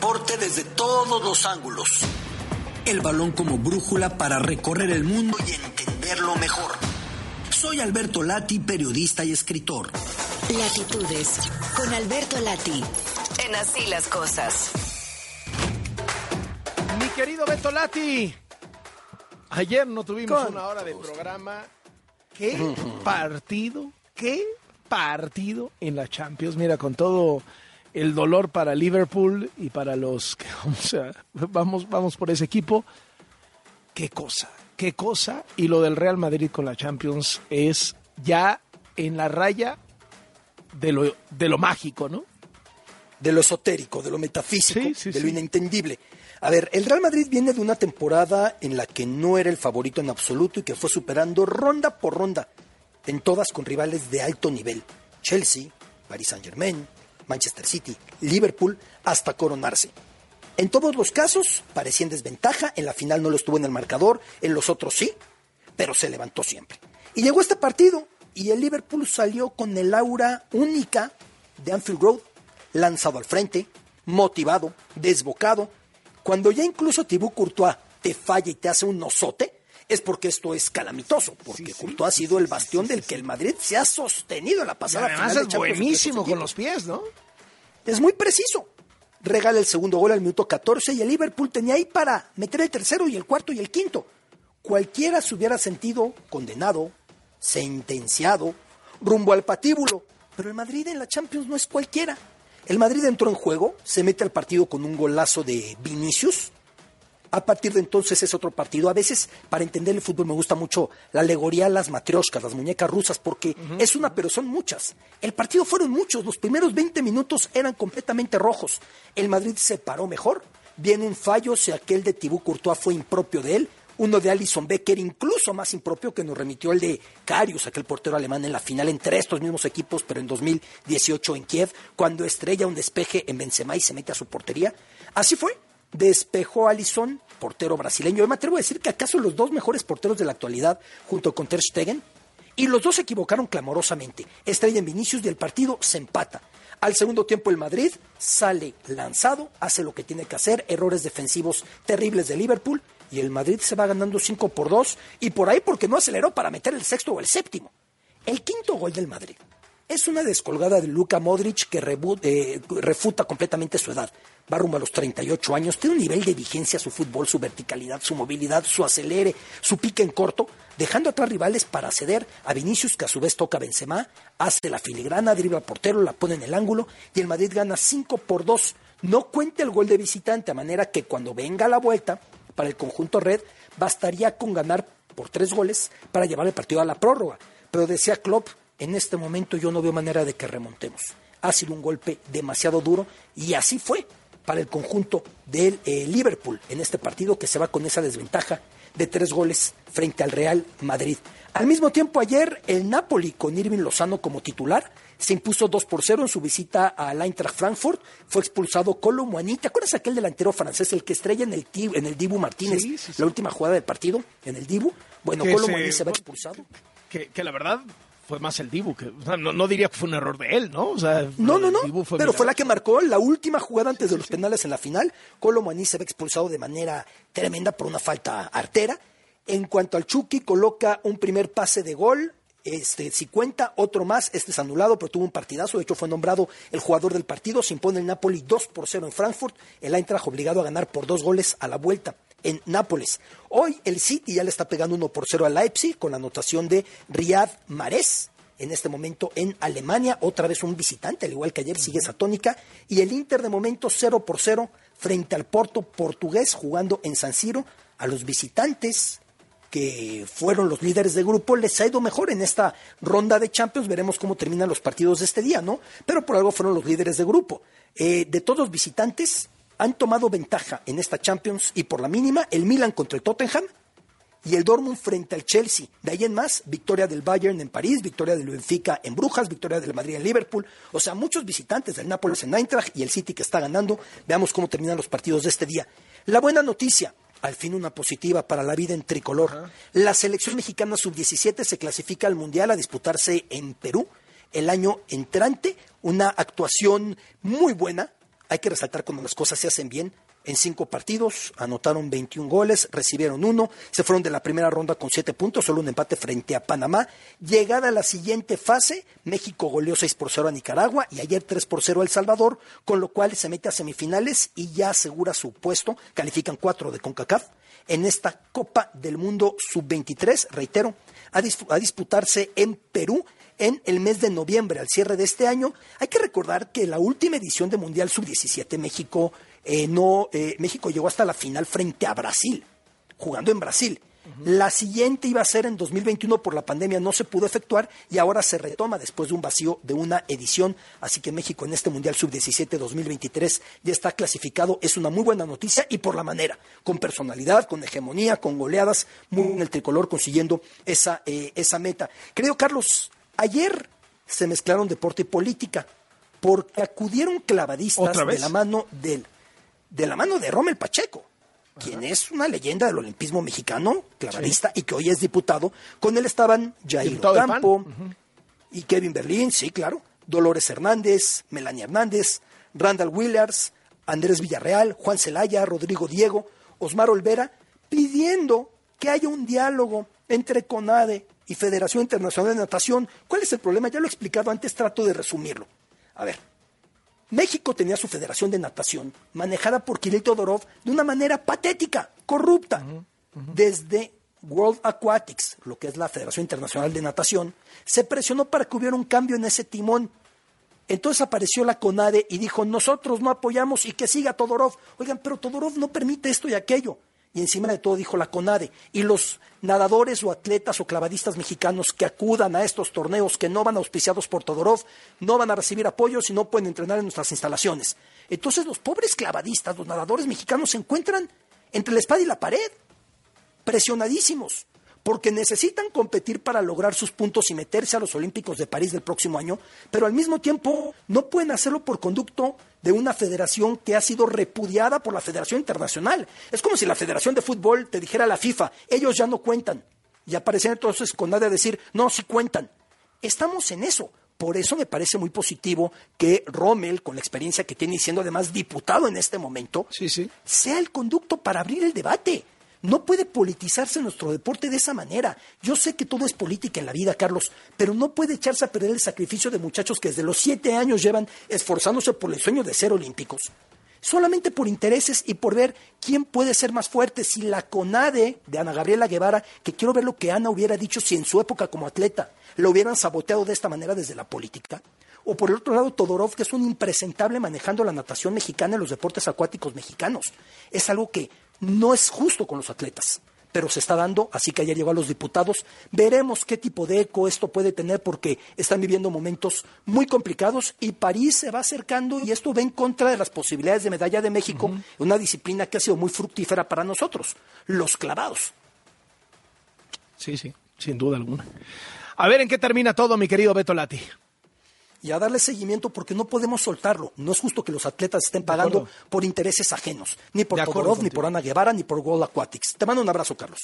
deporte desde todos los ángulos. El balón como brújula para recorrer el mundo y entenderlo mejor. Soy Alberto Lati, periodista y escritor. Latitudes, con Alberto Lati, en Así las Cosas. Mi querido Beto Lati, ayer no tuvimos una hora de programa. ¿Qué partido? ¿Qué partido en la Champions? Mira, con todo el dolor para Liverpool y para los que vamos, vamos, vamos por ese equipo. Qué cosa, qué cosa. Y lo del Real Madrid con la Champions es ya en la raya de lo, de lo mágico, ¿no? De lo esotérico, de lo metafísico, de lo inentendible. A ver, el Real Madrid viene de una temporada en la que no era el favorito en absoluto y que fue superando ronda por ronda, en todas con rivales de alto nivel. Chelsea, Paris Saint-Germain, Manchester City, Liverpool, hasta coronarse. En todos los casos parecía en desventaja, en la final no lo estuvo en el marcador, en los otros sí, pero se levantó siempre. Y llegó este partido y el Liverpool salió con el aura única de Anfield Road, lanzado al frente, motivado, desbocado. Cuando ya incluso Thibaut Courtois te falla y te hace un osote, es porque esto es calamitoso, porque Courtois ha sido el bastión del que el Madrid se ha sostenido en la pasada y además es buenísimo con los pies, ¿no? Es muy preciso. Regala el segundo gol al minuto 14 y el Liverpool tenía ahí para meter el tercero y el cuarto y el quinto. Cualquiera se hubiera sentido condenado, sentenciado, rumbo al patíbulo. Pero el Madrid en la Champions no es cualquiera. El Madrid entró en juego, se mete al partido con un golazo de Vinicius, a partir de entonces es otro partido. A veces, para entender el fútbol, me gusta mucho la alegoría las matrioscas, las muñecas rusas, porque es una, pero son muchas. El partido fueron muchos. Los primeros 20 minutos eran completamente rojos. El Madrid se paró mejor. Viene un fallo, si aquel de Thibaut Courtois fue impropio de él. Uno de Alison Becker, incluso más impropio, que nos remitió el de Karius, aquel portero alemán en la final entre estos mismos equipos, pero en 2018 en Kiev, cuando estrella un despeje en Benzema y se mete a su portería. Así fue despejó a Alisson, portero brasileño. Yo me atrevo a decir que acaso los dos mejores porteros de la actualidad, junto con Ter Stegen, y los dos se equivocaron clamorosamente. Estrella en Vinicius y el partido se empata. Al segundo tiempo el Madrid sale lanzado, hace lo que tiene que hacer, errores defensivos terribles de Liverpool y el Madrid se va ganando 5 por 2 y por ahí porque no aceleró para meter el sexto o el séptimo. El quinto gol del Madrid es una descolgada de Luka Modric que eh, refuta completamente su edad. Va rumbo a los 38 años, tiene un nivel de vigencia su fútbol, su verticalidad, su movilidad, su acelere, su pique en corto, dejando atrás rivales para ceder a Vinicius, que a su vez toca a Benzema, hace la filigrana, dribla al portero, la pone en el ángulo y el Madrid gana 5 por 2. No cuenta el gol de visitante, a manera que cuando venga la vuelta para el conjunto red, bastaría con ganar por tres goles para llevar el partido a la prórroga. Pero decía Klopp, en este momento yo no veo manera de que remontemos. Ha sido un golpe demasiado duro y así fue para el conjunto del eh, Liverpool en este partido que se va con esa desventaja de tres goles frente al Real Madrid. Al mismo tiempo ayer el Napoli con Irving Lozano como titular se impuso 2 por 0 en su visita al Eintracht Frankfurt. Fue expulsado Colo Muani. ¿Te acuerdas aquel delantero francés, el que estrella en el, en el Dibu Martínez, la última jugada del partido, en el Dibu? Bueno, Colo Muani se va expulsado. que, la verdad fue más el Dibu, que no, diría que fue un error de él, ¿no? no, no, no, pero fue la que marcó la última jugada antes de los penales en la final. Colo se ve expulsado de manera tremenda por una falta artera. En cuanto al Chucky, coloca un primer pase de gol, este, si cuenta otro más, este es anulado, pero tuvo un partidazo. De hecho, fue nombrado el jugador del partido. Se impone el Napoli 2 por 0 en Frankfurt. El Eintracht obligado a ganar por dos goles a la vuelta en Nápoles. Hoy el City ya le está pegando 1 por 0 a Leipzig con la anotación de Riyad Mahrez. En este momento en Alemania, otra vez un visitante, al igual que ayer, sigue esa tónica. Y el Inter de momento 0 por 0 frente al Porto portugués jugando en San Siro. A los visitantes que fueron los líderes de grupo, les ha ido mejor en esta ronda de Champions. Veremos cómo terminan los partidos de este día, ¿no? Pero por algo fueron los líderes de grupo. Eh, de todos los visitantes, han tomado ventaja en esta Champions y por la mínima el Milan contra el Tottenham y el Dortmund frente al Chelsea. De ahí en más, victoria del Bayern en París, victoria del Benfica en Brujas, victoria del Madrid en Liverpool. O sea, muchos visitantes del Nápoles en Eintracht y el City que está ganando. Veamos cómo terminan los partidos de este día. La buena noticia, al fin una positiva para la vida en tricolor. La selección mexicana sub-17 se clasifica al Mundial a disputarse en Perú el año entrante. Una actuación muy buena hay que resaltar cuando las cosas se hacen bien. En cinco partidos anotaron 21 goles, recibieron uno, se fueron de la primera ronda con siete puntos, solo un empate frente a Panamá. Llegada a la siguiente fase, México goleó 6 por 0 a Nicaragua y ayer 3 por 0 a El Salvador, con lo cual se mete a semifinales y ya asegura su puesto. Califican cuatro de CONCACAF en esta Copa del Mundo Sub-23, reitero, a, disputarse en Perú en el mes de noviembre, al cierre de este año. Hay que recordar que la última edición de Mundial Sub-17 México eh, no, eh, México llegó hasta la final frente a Brasil, jugando en Brasil. La siguiente iba a ser en 2021 por la pandemia, no se pudo efectuar y ahora se retoma después de un vacío de una edición. Así que México en este Mundial Sub-17 2023 ya está clasificado. Es una muy buena noticia y por la manera, con personalidad, con hegemonía, con goleadas, muy en el tricolor consiguiendo esa, eh, esa meta. Creo, Carlos, ayer se mezclaron deporte y política porque acudieron clavadistas de la mano del de la mano de Rommel Pacheco, quien es una leyenda del olimpismo mexicano, clavadista, y que hoy es diputado. Con él estaban Jair Campo y Kevin Berlín, sí, claro, Dolores Hernández, Melania Hernández, Randall Willers, Andrés Villarreal, Juan Celaya, Rodrigo Diego, Osmar Olvera, pidiendo que haya un diálogo entre CONADE y Federación Internacional de Natación. ¿Cuál es el problema? Ya lo he explicado antes, trato de resumirlo. A ver, México tenía su federación de natación manejada por Kirill Todorov de una manera patética, corrupta. Desde World Aquatics, lo que es la Federación Internacional de Natación, se presionó para que hubiera un cambio en ese timón. Entonces apareció la CONADE y dijo, nosotros no apoyamos y que siga Todorov. Oigan, pero Todorov no permite esto y aquello y encima de todo dijo la CONADE, y los nadadores o atletas o clavadistas mexicanos que acudan a estos torneos que no van auspiciados por Todorov, no van a recibir apoyo si no pueden entrenar en nuestras instalaciones. Entonces los pobres clavadistas, los nadadores mexicanos se encuentran entre la espada y la pared, presionadísimos porque necesitan competir para lograr sus puntos y meterse a los Olímpicos de París del próximo año, pero al mismo tiempo no pueden hacerlo por conducto de una federación que ha sido repudiada por la Federación Internacional. Es como si la Federación de Fútbol te dijera a la FIFA, ellos ya no cuentan. Y aparecen entonces con nada de decir, no, sí cuentan. Estamos en eso. Por eso me parece muy positivo que Rommel, con la experiencia que tiene y siendo además diputado en este momento, sea el conducto para abrir el debate. No puede politizarse nuestro deporte de esa manera. Yo sé que todo es política en la vida, Carlos, pero no puede echarse a perder el sacrificio de muchachos que desde los siete años llevan esforzándose por el sueño de ser olímpicos. Solamente por intereses y por ver quién puede ser más fuerte. Si la CONADE de Ana Gabriela Guevara, que quiero ver lo que Ana hubiera dicho si en su época como atleta lo hubieran saboteado de esta manera desde la política. O por el otro lado, Todorov, que es un impresentable manejando la natación mexicana en los deportes acuáticos mexicanos. Es algo que no es justo con los atletas, pero se está dando, así que ayer llegó a los diputados. Veremos qué tipo de eco esto puede tener porque están viviendo momentos muy complicados y París se va acercando y esto va en contra de las posibilidades de medalla de México, una disciplina que ha sido muy fructífera para nosotros, los clavados. Sí, sí, sin duda alguna. A ver en qué termina todo, mi querido Beto Lati y a darle seguimiento porque no podemos soltarlo. No es justo que los atletas estén pagando por intereses ajenos, ni por Todorov, ni por Ana Guevara, ni por World Aquatics. Te mando un abrazo, Carlos.